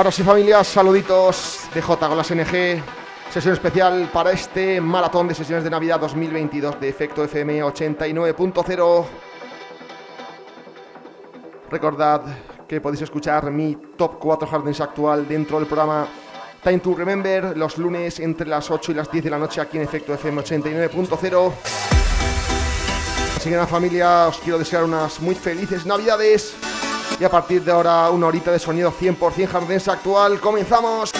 Ahora sí, familias, saluditos de J con NG. Sesión especial para este maratón de sesiones de Navidad 2022 de Efecto FM 89.0. Recordad que podéis escuchar mi top 4 Hardens actual dentro del programa Time to Remember los lunes entre las 8 y las 10 de la noche aquí en Efecto FM 89.0. Así que nada familia, os quiero desear unas muy felices navidades. Y a partir de ahora una horita de sonido 100% jardense actual. ¡Comenzamos!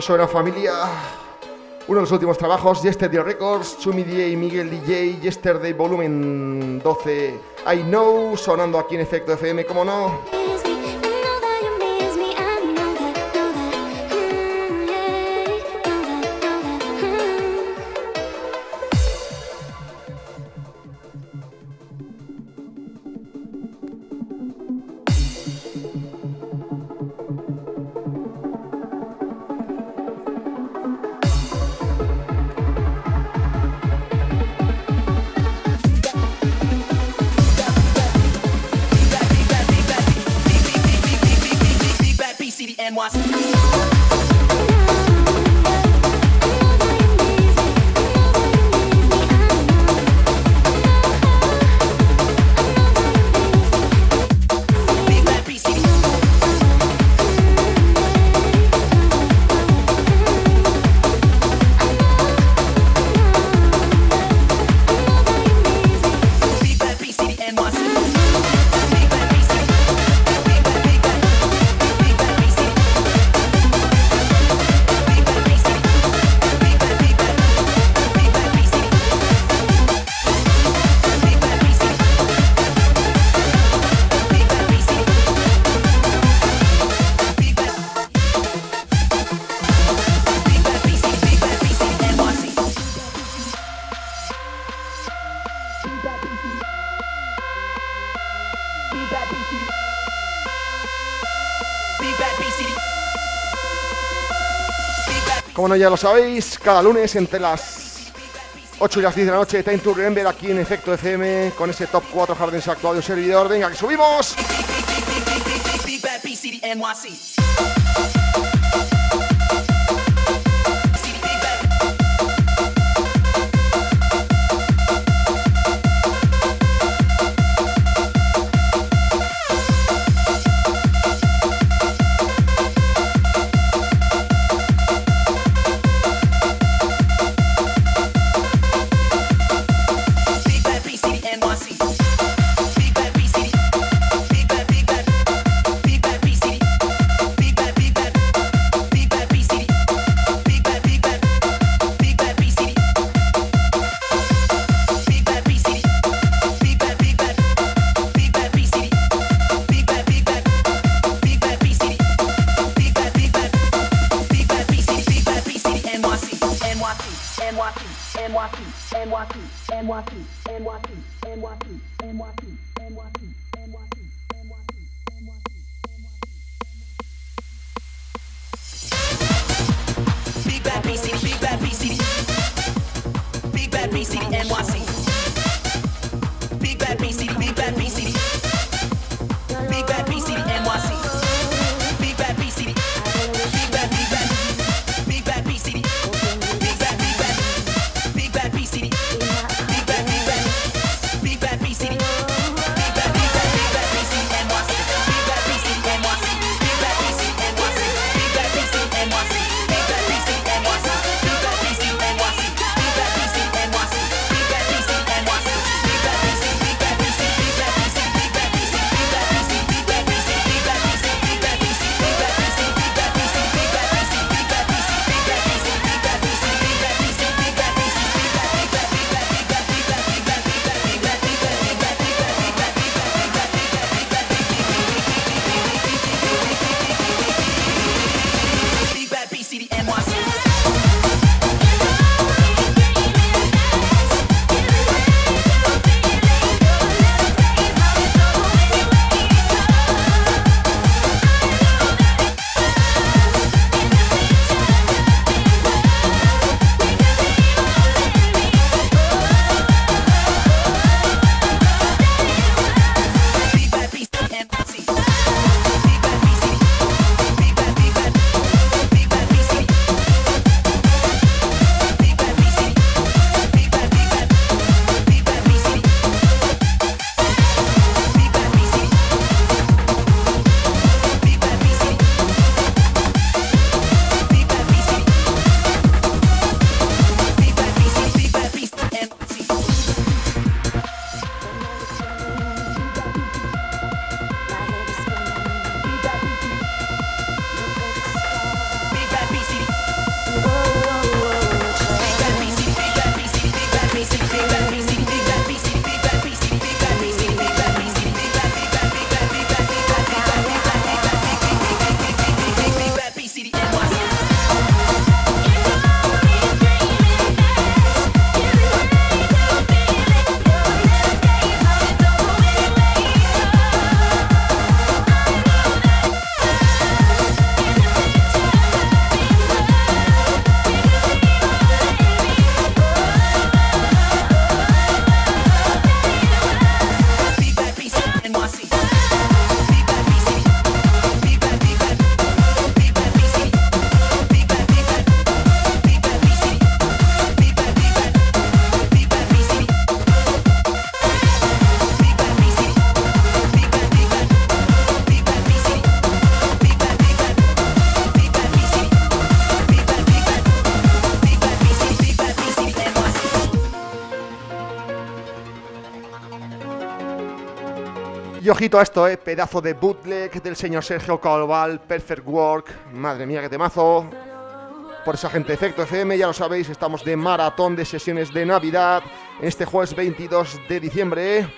Que suena familia. Uno de los últimos trabajos, Yesterday Records, Chumi DJ, Miguel DJ, Yesterday Volumen 12, I Know, sonando aquí en Efecto FM, como no. Bueno, ya lo sabéis, cada lunes entre las 8 y las 10 de la noche, Time to Remember aquí en Efecto FM con ese top 4 Jardines actual de un servidor. Venga, que subimos. Ojito a esto, eh, pedazo de bootleg del señor Sergio Calval, Perfect Work, madre mía, que temazo. Por esa gente Efecto FM, ya lo sabéis, estamos de maratón de sesiones de Navidad en este jueves 22 de diciembre,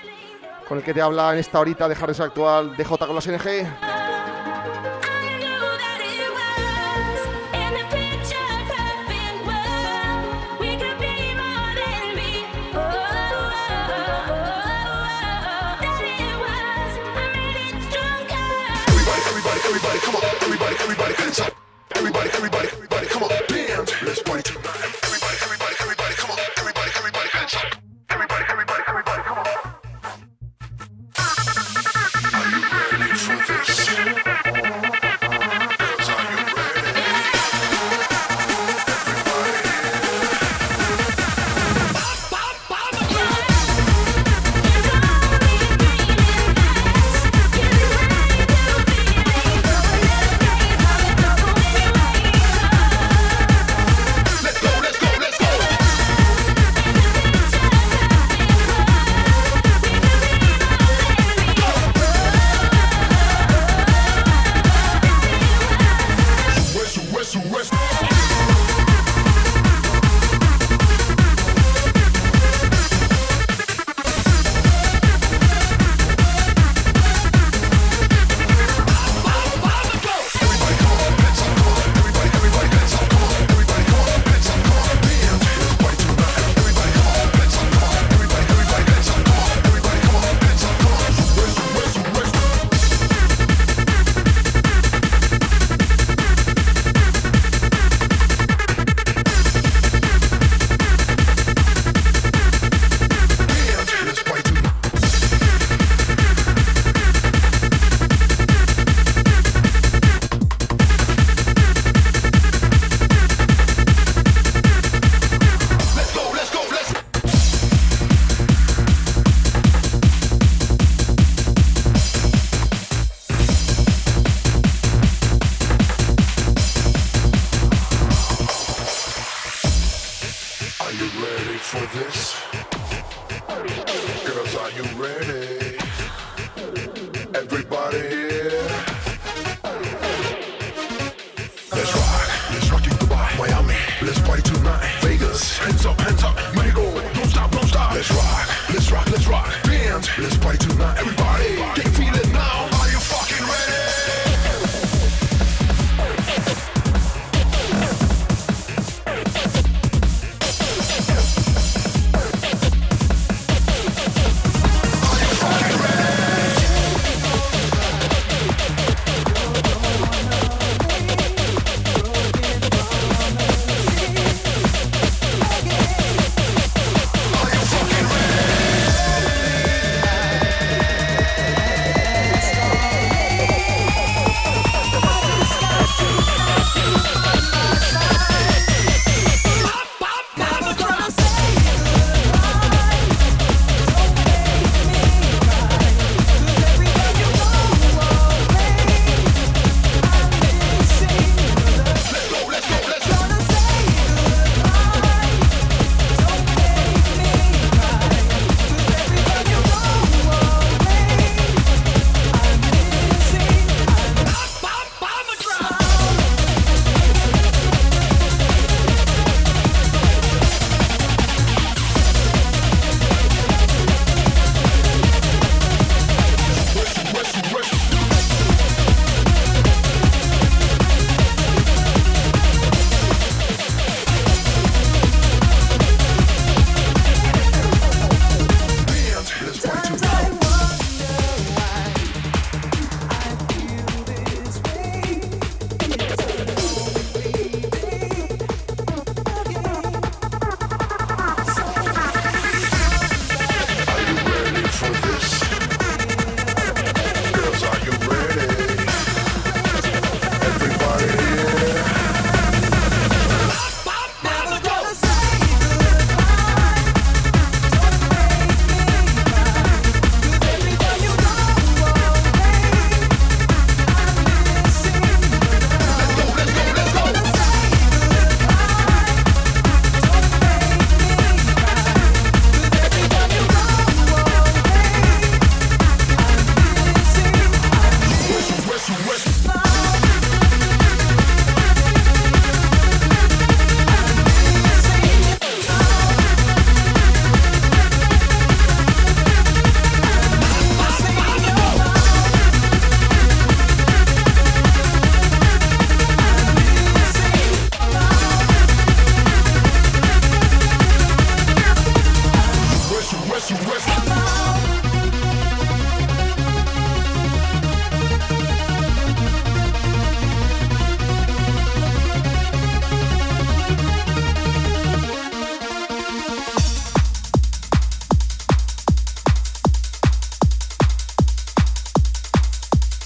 con el que te habla en esta horita de Harris Actual de J con los NG. Everybody, everybody, everybody, come on, bam. Let's party tonight.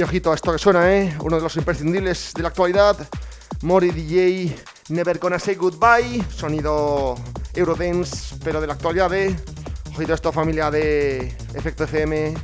Ojito a esto que suena, ¿eh? Uno de los imprescindibles de la actualidad. Mori DJ, Never Gonna Say Goodbye. Sonido Eurodance, pero de la actualidad, ¿eh? Ojito a esto, familia de Efecto FM.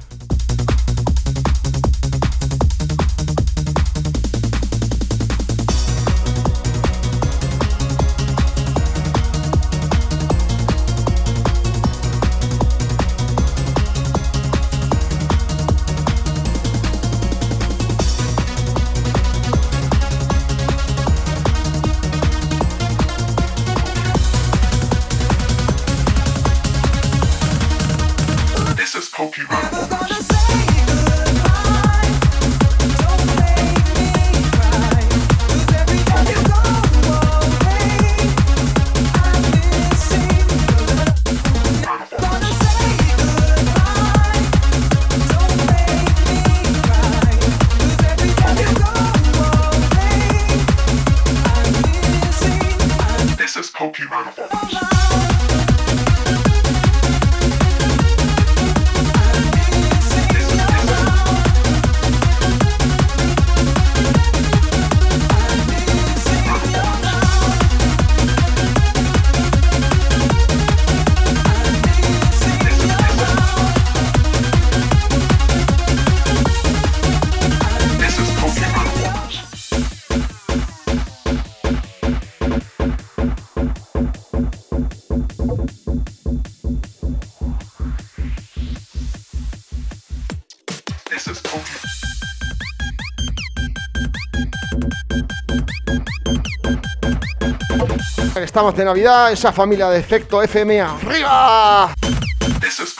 Estamos de Navidad, esa familia de efecto FM arriba. This is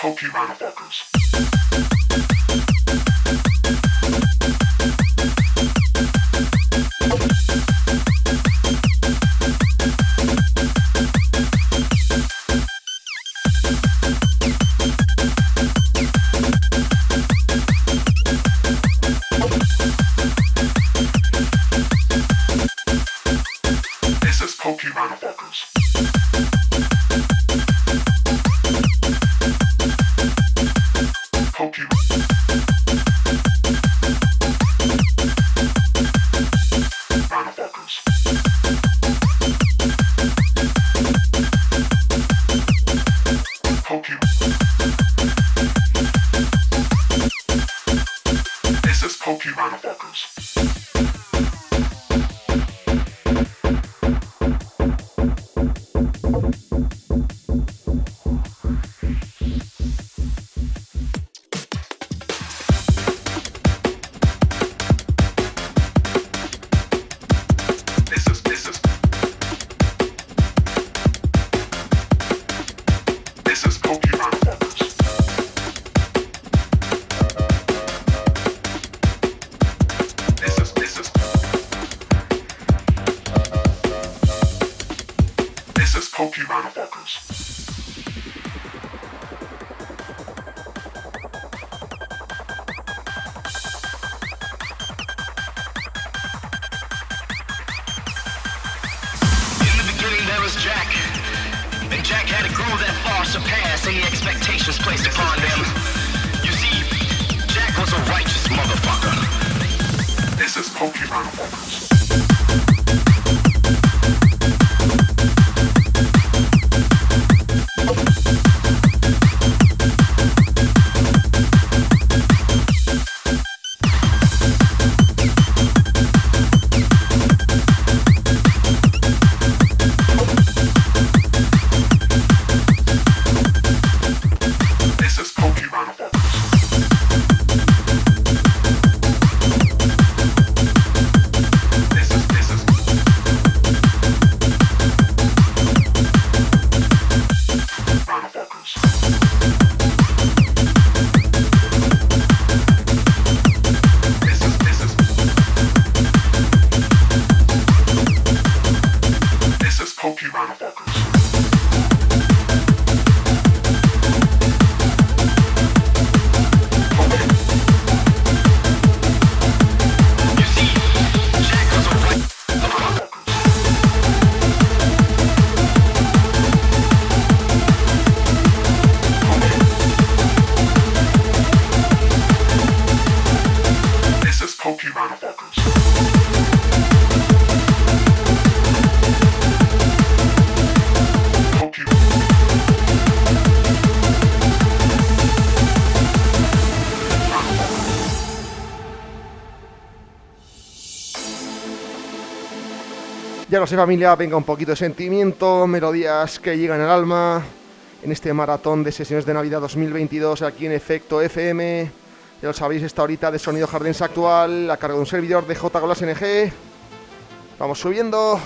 surpass any expectations placed upon them. You see, Jack was a righteous motherfucker. This is Pokemon Focus. Sé familia, venga un poquito de sentimiento, melodías que llegan al alma en este maratón de sesiones de Navidad 2022 aquí en Efecto FM. Ya lo sabéis, esta horita de sonido Jardins actual a cargo de un servidor de J Golas NG. Vamos subiendo.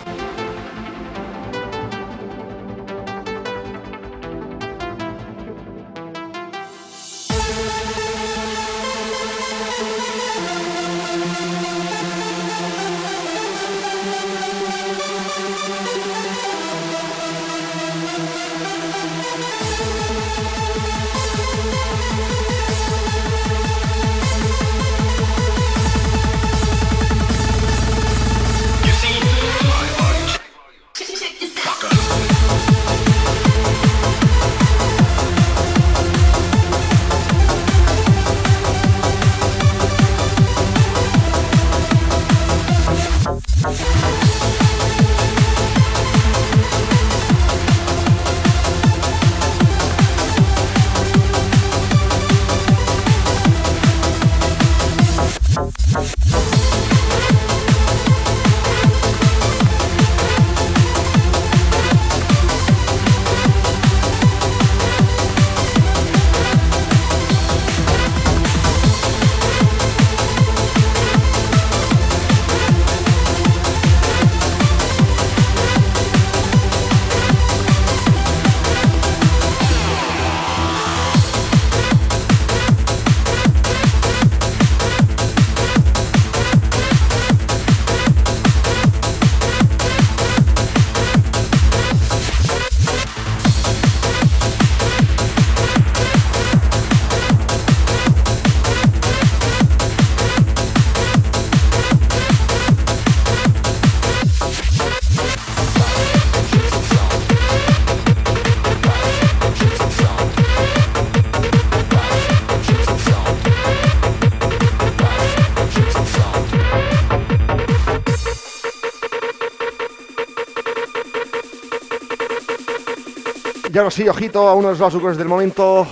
Ya lo sí, ojito a uno de los básicos del momento.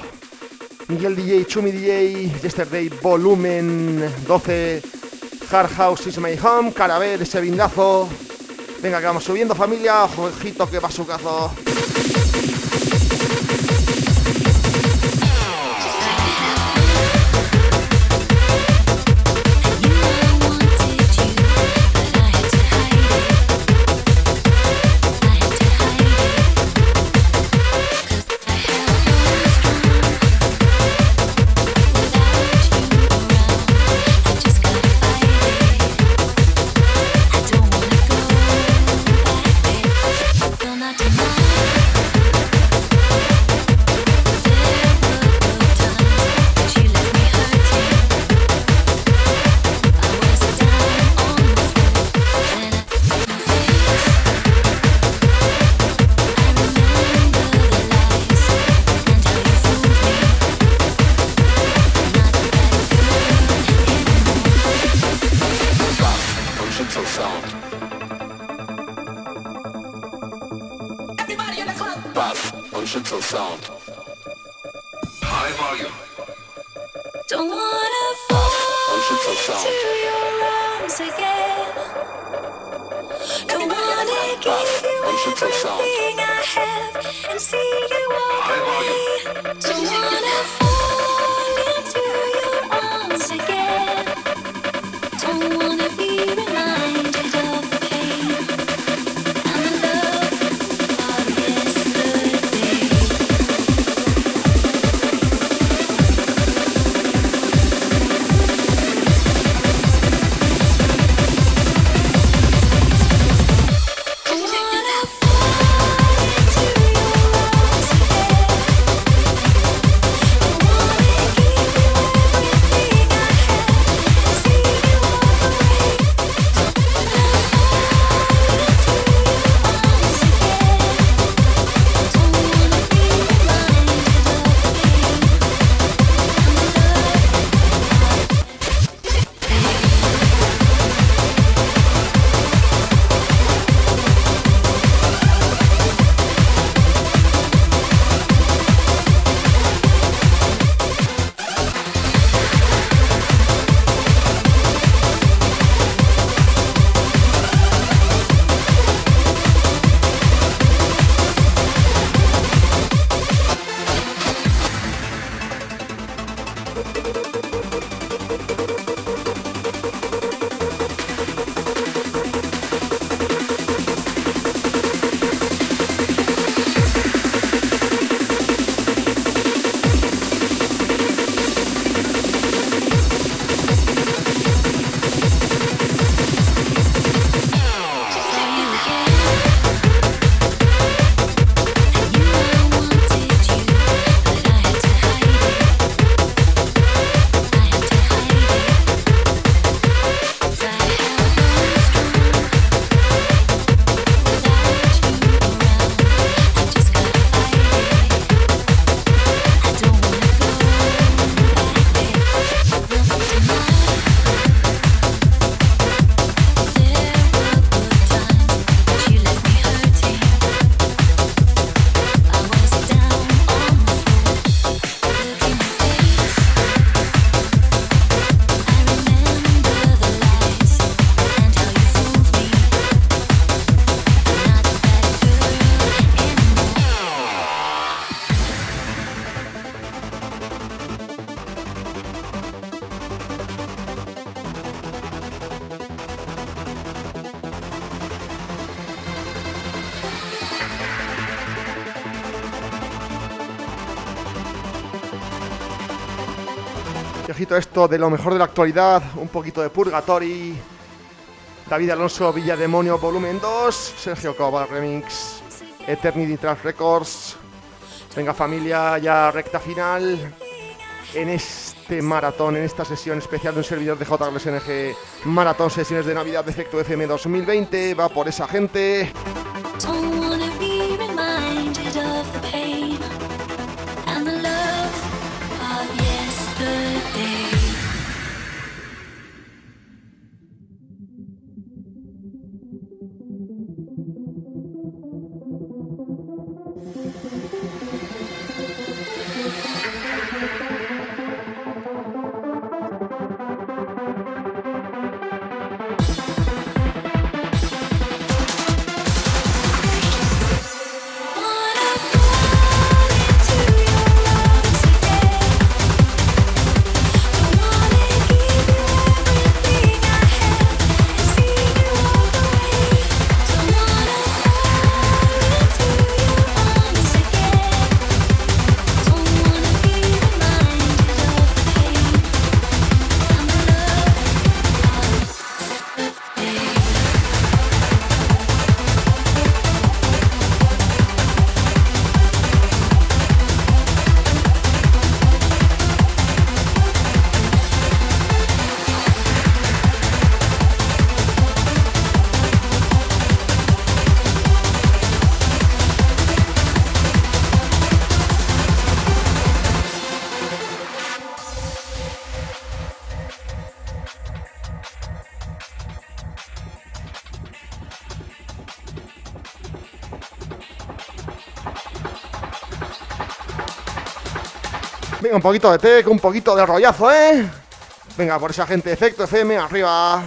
Miguel DJ, Chumi DJ, Yesterday Volumen 12, Hard House is my home, Carabel, ese bindazo. Venga, que vamos subiendo familia, ojito que va esto de lo mejor de la actualidad, un poquito de Purgatory, David Alonso Villademonio Volumen 2, Sergio Cova Remix, Eternity Trans Records. Venga familia, ya recta final en este maratón, en esta sesión especial de un servidor de JLSNG Maratón Sesiones de Navidad de Efecto FM 2020. Va por esa gente. Un poquito de tech, un poquito de rollazo, ¿eh? Venga, por esa gente Efecto FM, arriba.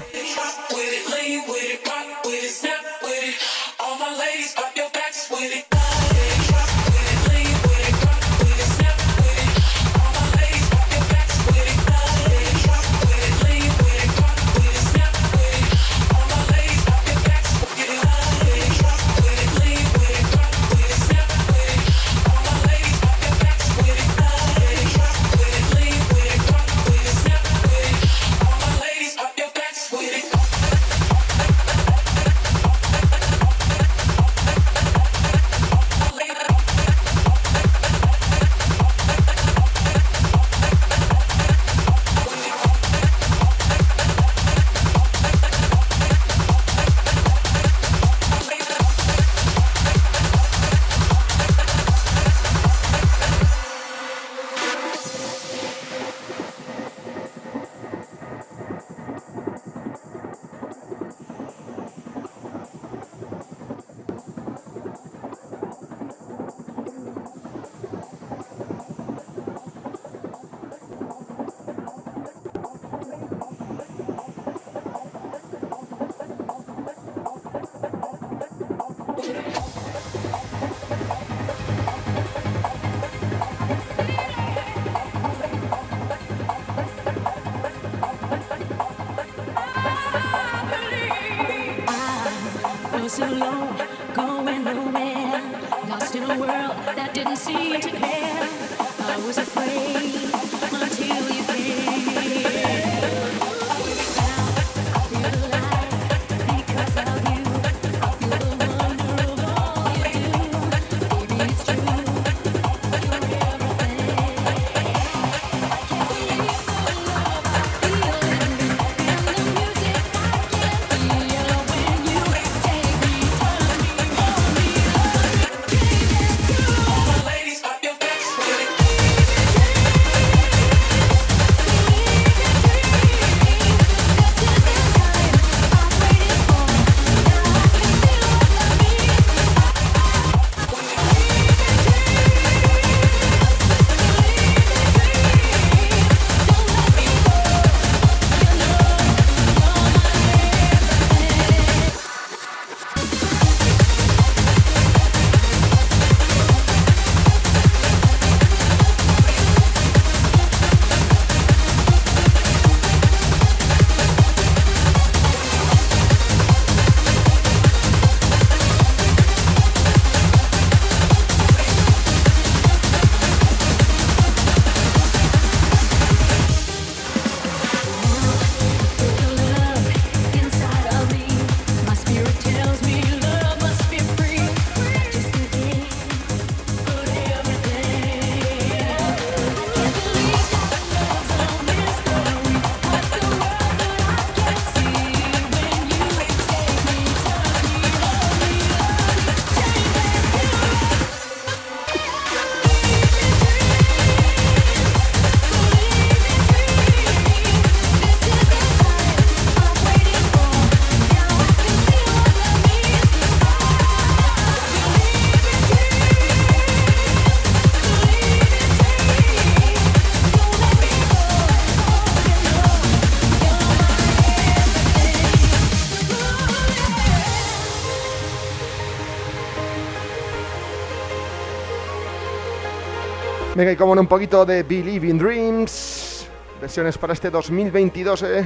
Venga, y como un poquito de Believe in Dreams. Versiones para este 2022, ¿eh?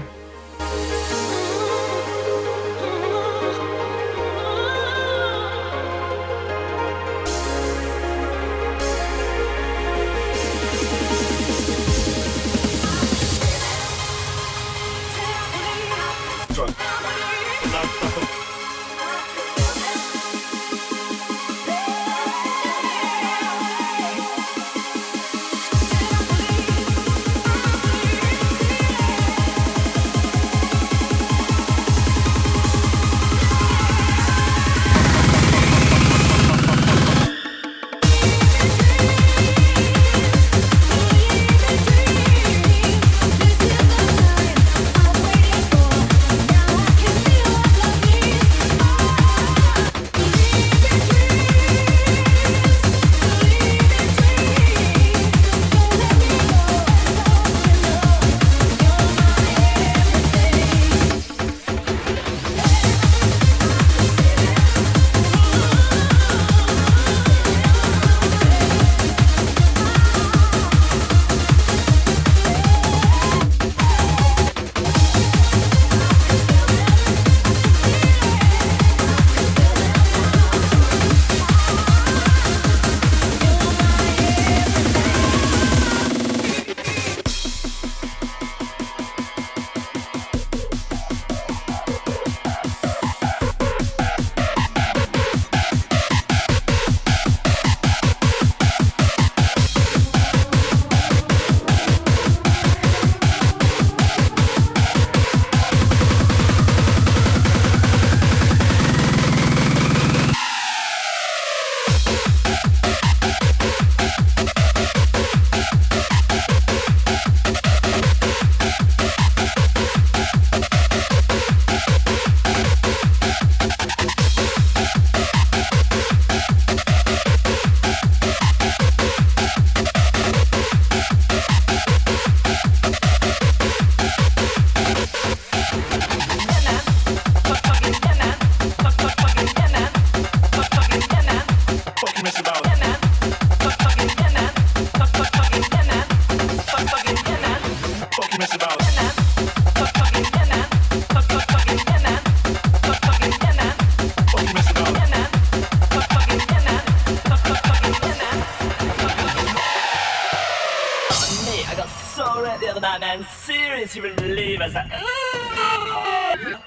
You.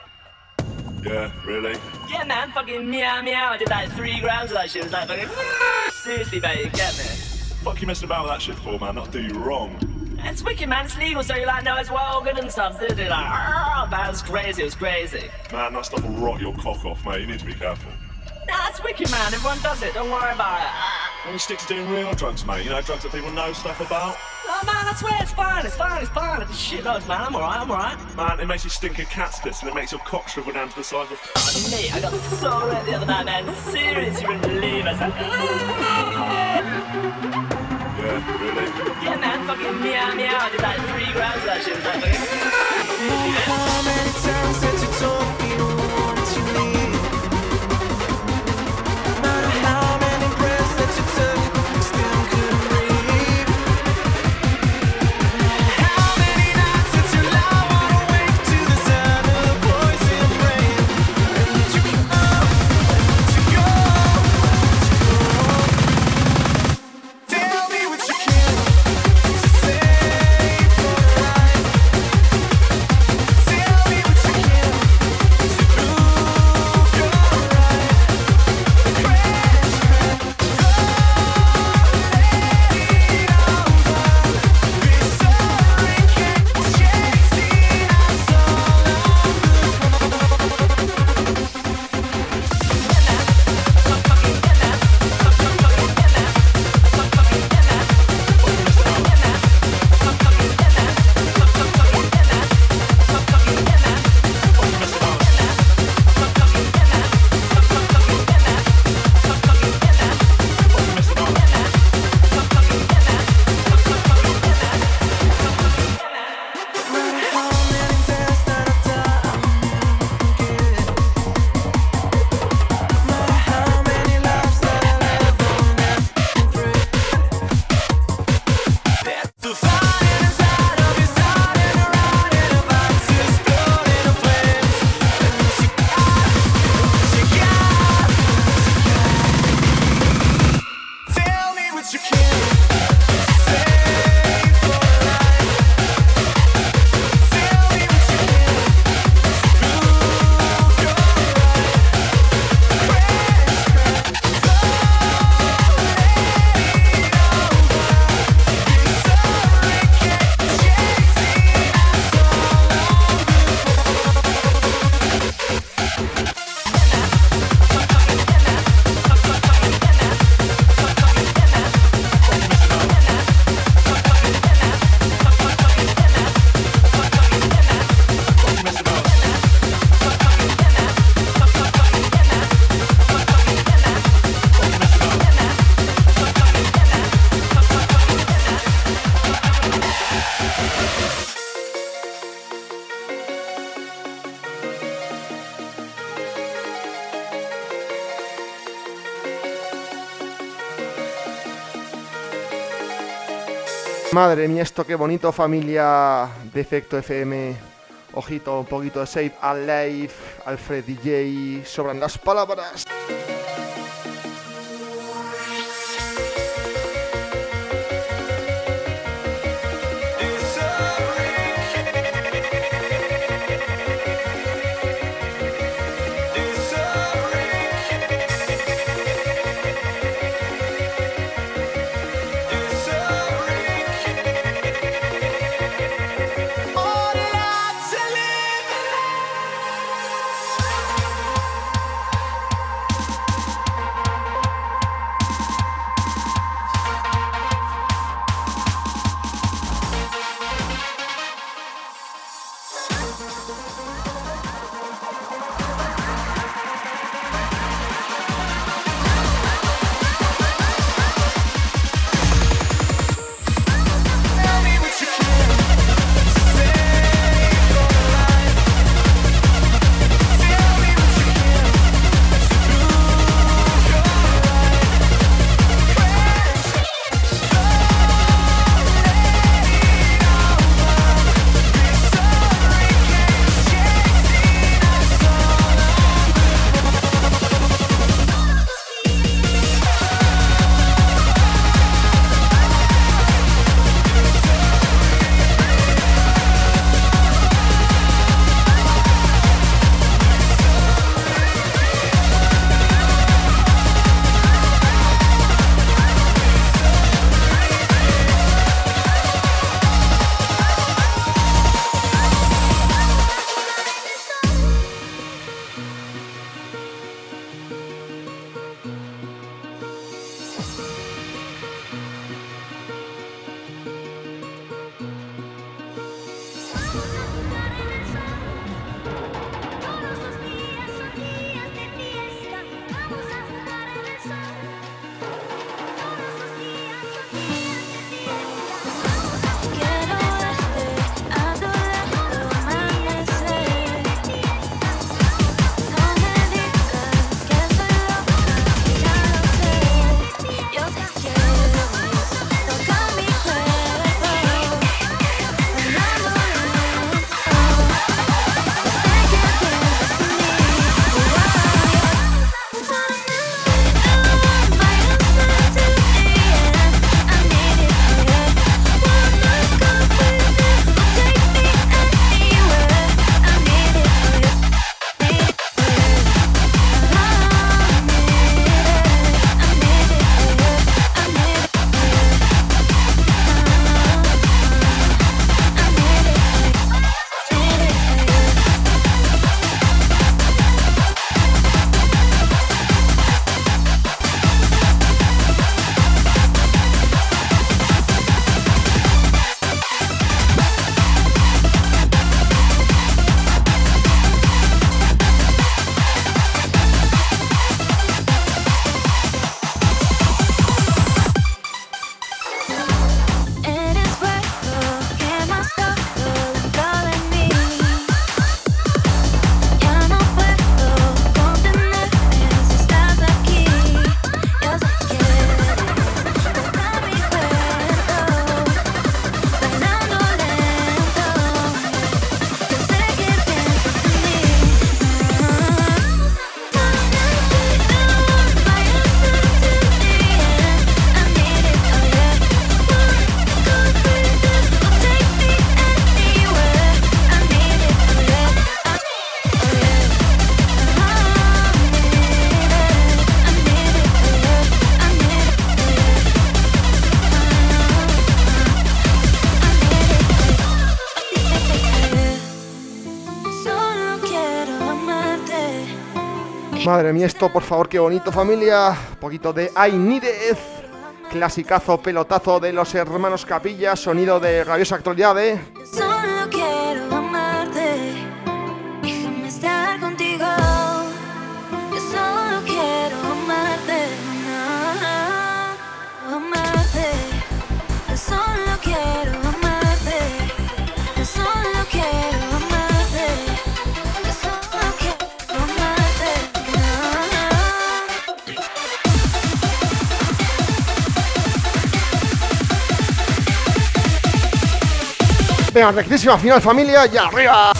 Yeah, really? Yeah, man, fucking meow meow. I did like three grams of that shit. It was like fucking. Seriously, mate, you get me? Fuck you messing about with that shit for, man. That'll do you wrong. It's wicked, man. It's legal, so you're like, no, it's well good and stuff. It like, oh, man, it was crazy. It was crazy. Man, that stuff will rot your cock off, mate. You need to be careful. Nah, it's wicked, man. Everyone does it. Don't worry about it. When you stick to doing real drugs, mate, you know, drugs that people know stuff about. Oh, man, I swear it's fine. It's fine. It's fine. It's shit loads, man. I'm alright. I'm alright. Man, it makes you stink of cat's piss and it makes your cock shrivel down to the size of. Oh, mate, I got so red the other night, man. Seriously, you wouldn't believe it. Yeah, really? Yeah, man, fucking meow meow. I did like three grams of that shit. It was like fucking. How many times that you told Madre mía, esto qué bonito, familia de Efecto FM. Ojito, un poquito de Save Alive, Alfred DJ, sobran las palabras. Madre mía, esto por favor, qué bonito familia. poquito de It. Clasicazo pelotazo de los hermanos Capilla, sonido de rabiosa actualidad, ¿eh? Venga, rectísima final familia, y arriba.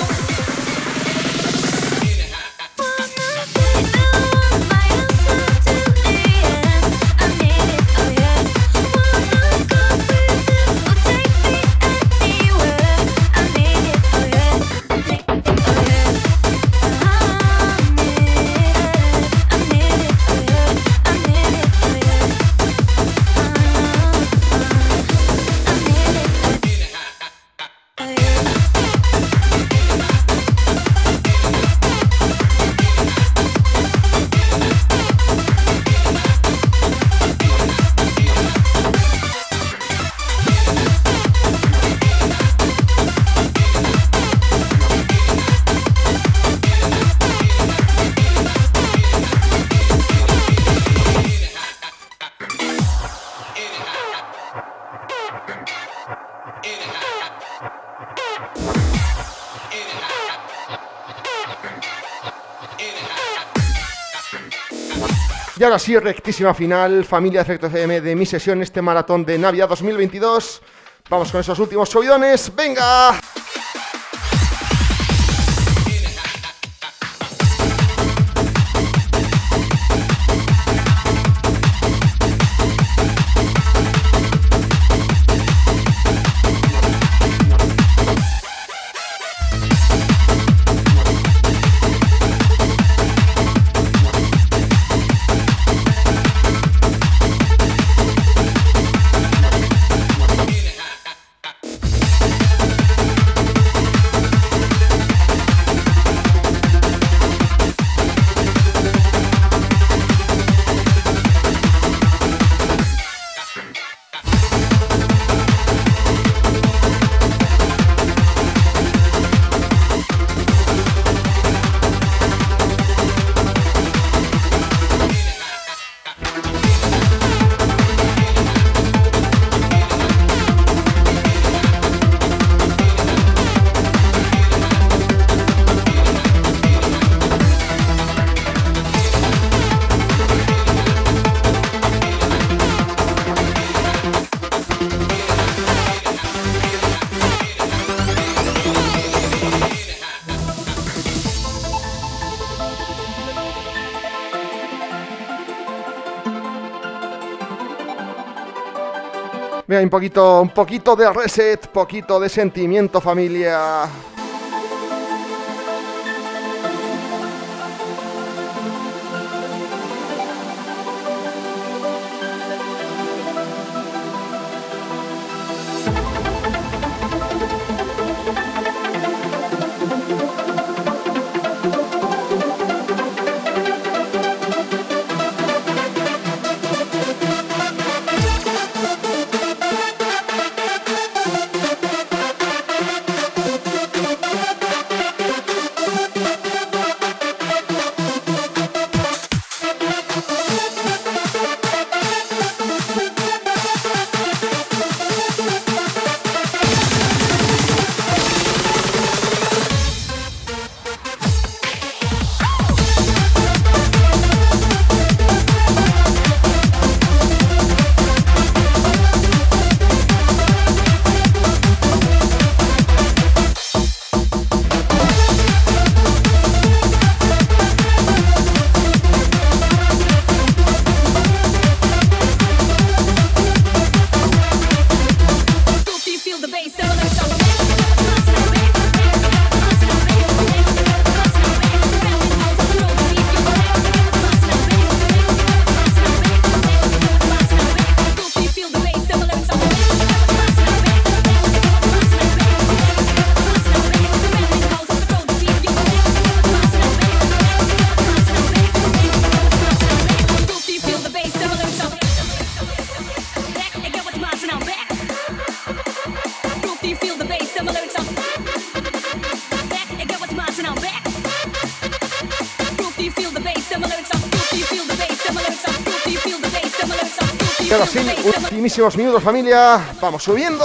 Y ahora sí, rectísima final, familia de Efecto FM de mi sesión, este maratón de Navidad 2022. Vamos con esos últimos subidones. ¡Venga! Venga, un poquito, un poquito de reset, poquito de sentimiento, familia. queda así, ultimísimos uh, minutos familia, vamos subiendo.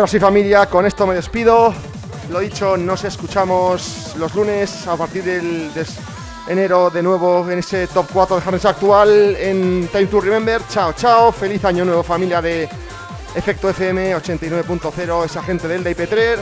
Compañeros y familia, con esto me despido. Lo dicho, nos escuchamos los lunes a partir del de enero de nuevo en ese top 4 de Harness actual en Time to Remember. Chao, chao. Feliz año nuevo familia de Efecto FM 89.0, esa gente del IP3.